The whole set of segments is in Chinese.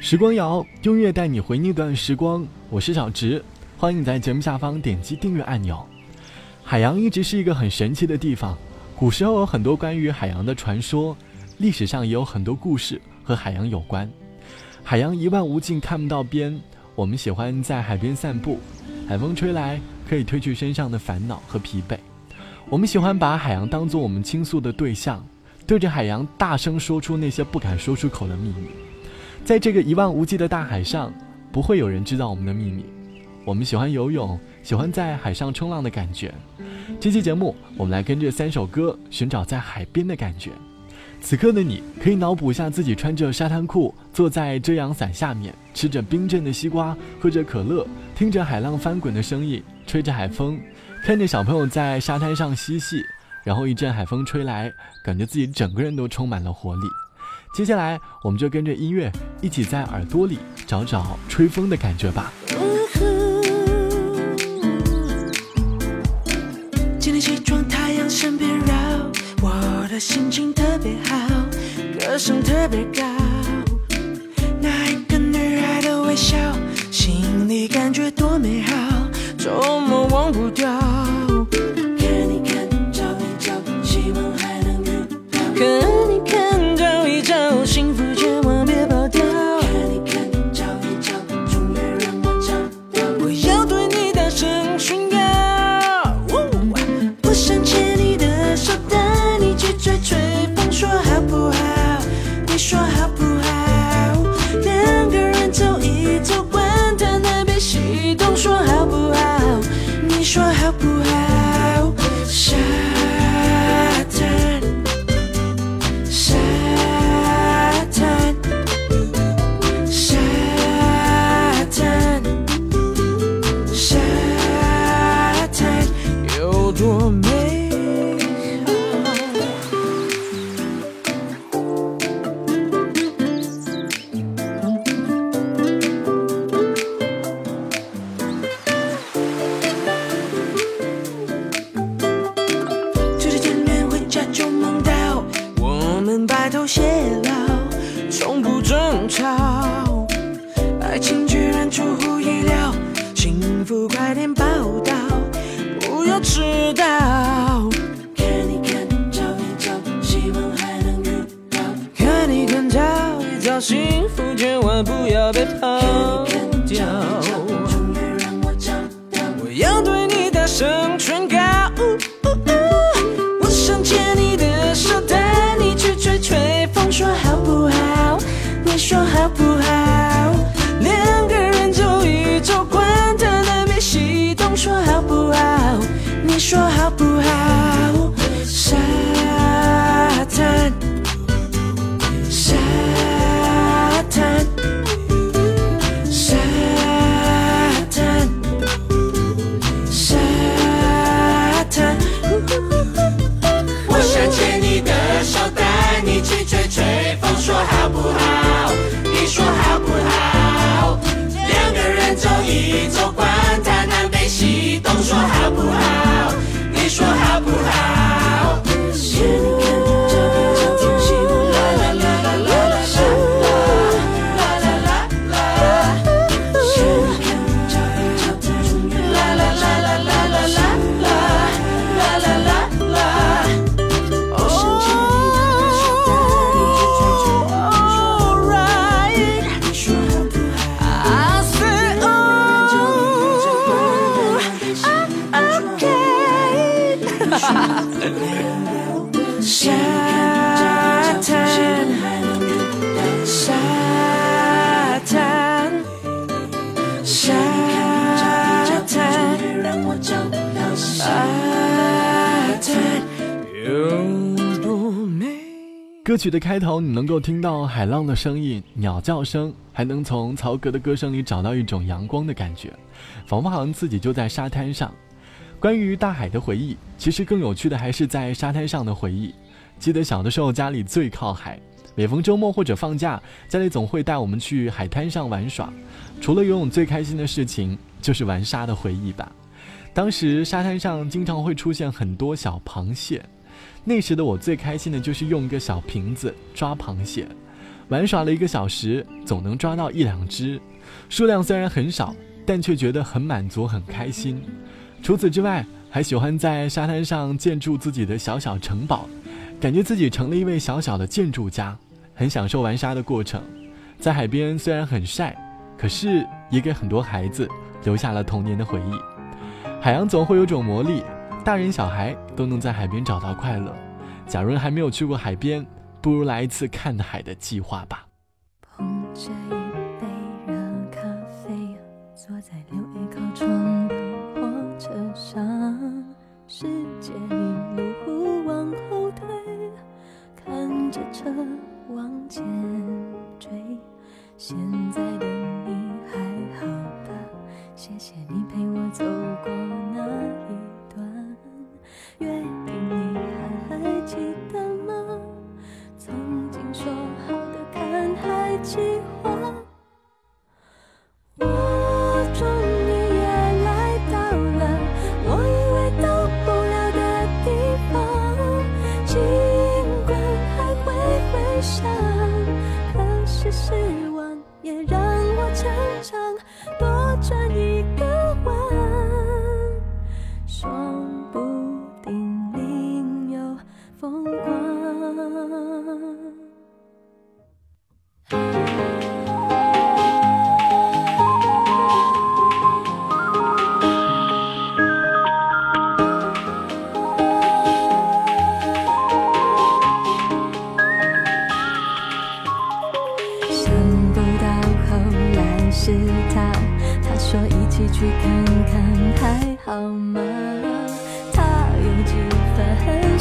时光谣用乐带你回那段时光，我是小直，欢迎你在节目下方点击订阅按钮。海洋一直是一个很神奇的地方，古时候有很多关于海洋的传说，历史上也有很多故事和海洋有关。海洋一望无尽，看不到边。我们喜欢在海边散步，海风吹来可以褪去身上的烦恼和疲惫。我们喜欢把海洋当作我们倾诉的对象，对着海洋大声说出那些不敢说出口的秘密。在这个一望无际的大海上，不会有人知道我们的秘密。我们喜欢游泳，喜欢在海上冲浪的感觉。这期节目，我们来跟着三首歌，寻找在海边的感觉。此刻的你，可以脑补一下自己穿着沙滩裤，坐在遮阳伞下面，吃着冰镇的西瓜，喝着可乐，听着海浪翻滚的声音，吹着海风，看着小朋友在沙滩上嬉戏，然后一阵海风吹来，感觉自己整个人都充满了活力。接下来，我们就跟着音乐一起在耳朵里找找吹风的感觉吧。今天起床，太阳身边绕，我的心情特别好，歌声特别高。多美说好不好？两个人走一走，管他南北西东，说好不好？你说好不好？沙滩，沙滩，沙滩，沙滩。我想牵你的手，人走一走，管他南北西东，说好不好？你说好不好？歌曲的开头，你能够听到海浪的声音、鸟叫声，还能从曹格的歌声里找到一种阳光的感觉，仿佛好像自己就在沙滩上。关于大海的回忆，其实更有趣的还是在沙滩上的回忆。记得小的时候，家里最靠海，每逢周末或者放假，家里总会带我们去海滩上玩耍。除了游泳，最开心的事情就是玩沙的回忆吧。当时沙滩上经常会出现很多小螃蟹，那时的我最开心的就是用一个小瓶子抓螃蟹，玩耍了一个小时，总能抓到一两只，数量虽然很少，但却觉得很满足、很开心。除此之外，还喜欢在沙滩上建筑自己的小小城堡，感觉自己成了一位小小的建筑家，很享受玩沙的过程。在海边虽然很晒，可是也给很多孩子留下了童年的回忆。海洋总会有种魔力，大人小孩都能在海边找到快乐。假如还没有去过海边，不如来一次看海的计划吧。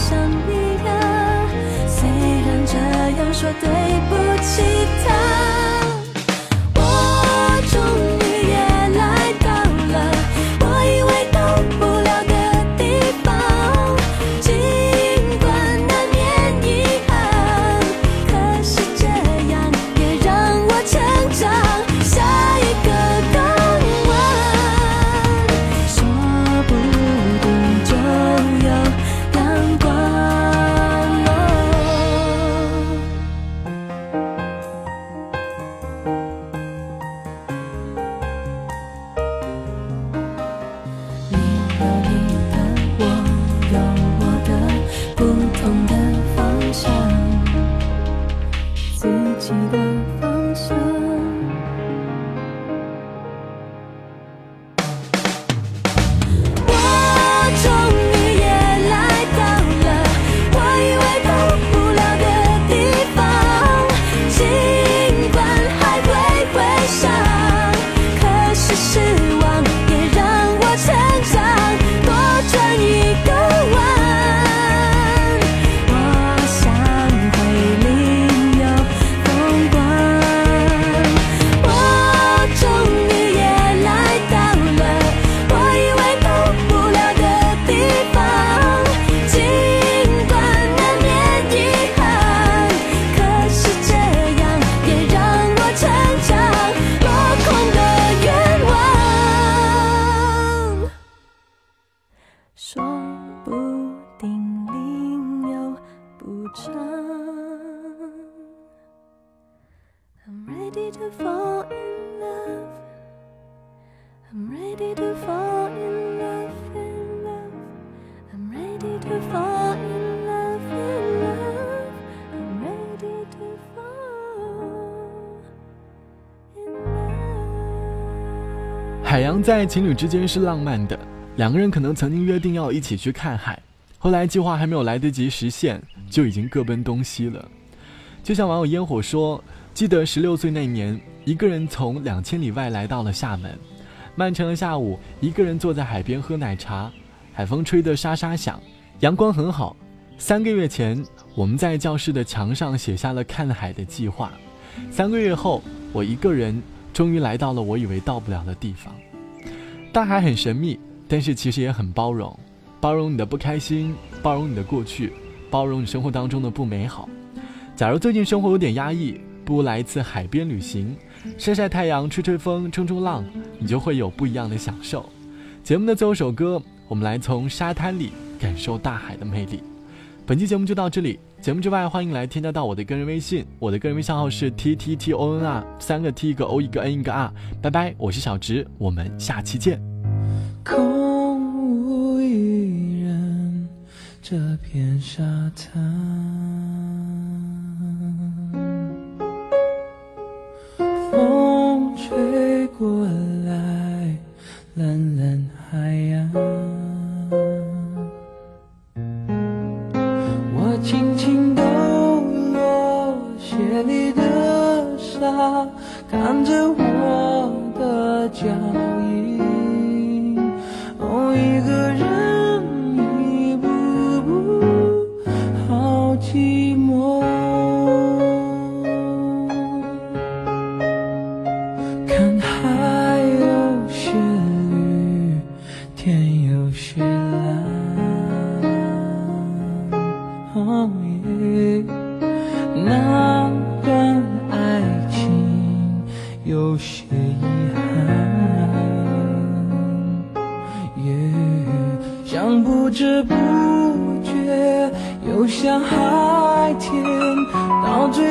想你呀，虽然这样说对不起他。方说不定另有补偿。I'm ready to fall in love. I'm ready to fall in love, in love. I'm ready to fall in love, in love. I'm ready to fall in love. 海洋在情侣之间是浪漫的，两个人可能曾经约定要一起去看海，后来计划还没有来得及实现，就已经各奔东西了。就像网友烟火说：“记得十六岁那年，一个人从两千里外来到了厦门，漫长的下午，一个人坐在海边喝奶茶，海风吹得沙沙响，阳光很好。三个月前，我们在教室的墙上写下了看海的计划。三个月后，我一个人终于来到了我以为到不了的地方。大海很神秘，但是其实也很包容，包容你的不开心，包容你的过去，包容你生活当中的不美好。假如最近生活有点压抑，不如来一次海边旅行，晒晒太阳，吹吹风，冲冲浪，你就会有不一样的享受。节目的最后一首歌，我们来从沙滩里感受大海的魅力。本期节目就到这里，节目之外，欢迎来添加到我的个人微信，我的个人微信号是 t t t o n r，三个 t 一个 o 一个 n 一个 r。拜拜，我是小直，我们下期见。空无一人，这片沙滩，风吹过来，蓝蓝海洋。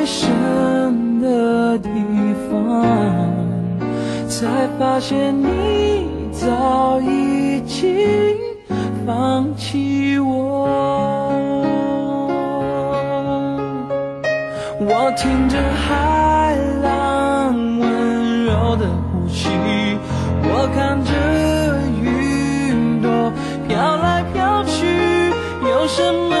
深的地方，才发现你早已经放弃我。我听着海浪温柔的呼吸，我看着云朵飘来飘去，有什么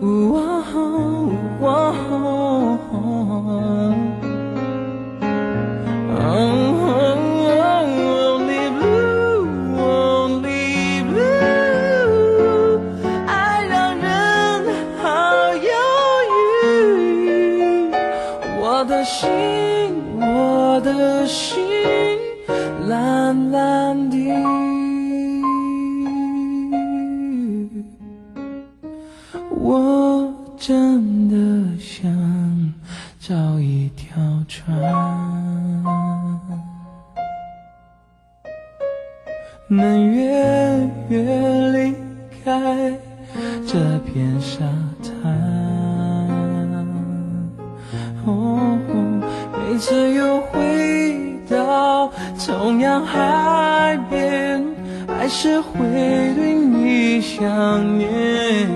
哦同样海边，还是会对你想念，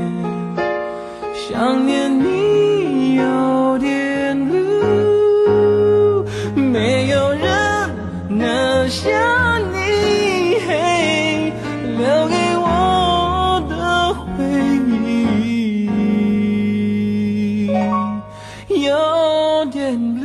想念你有点路，没有人能像你嘿留给我的回忆，有点。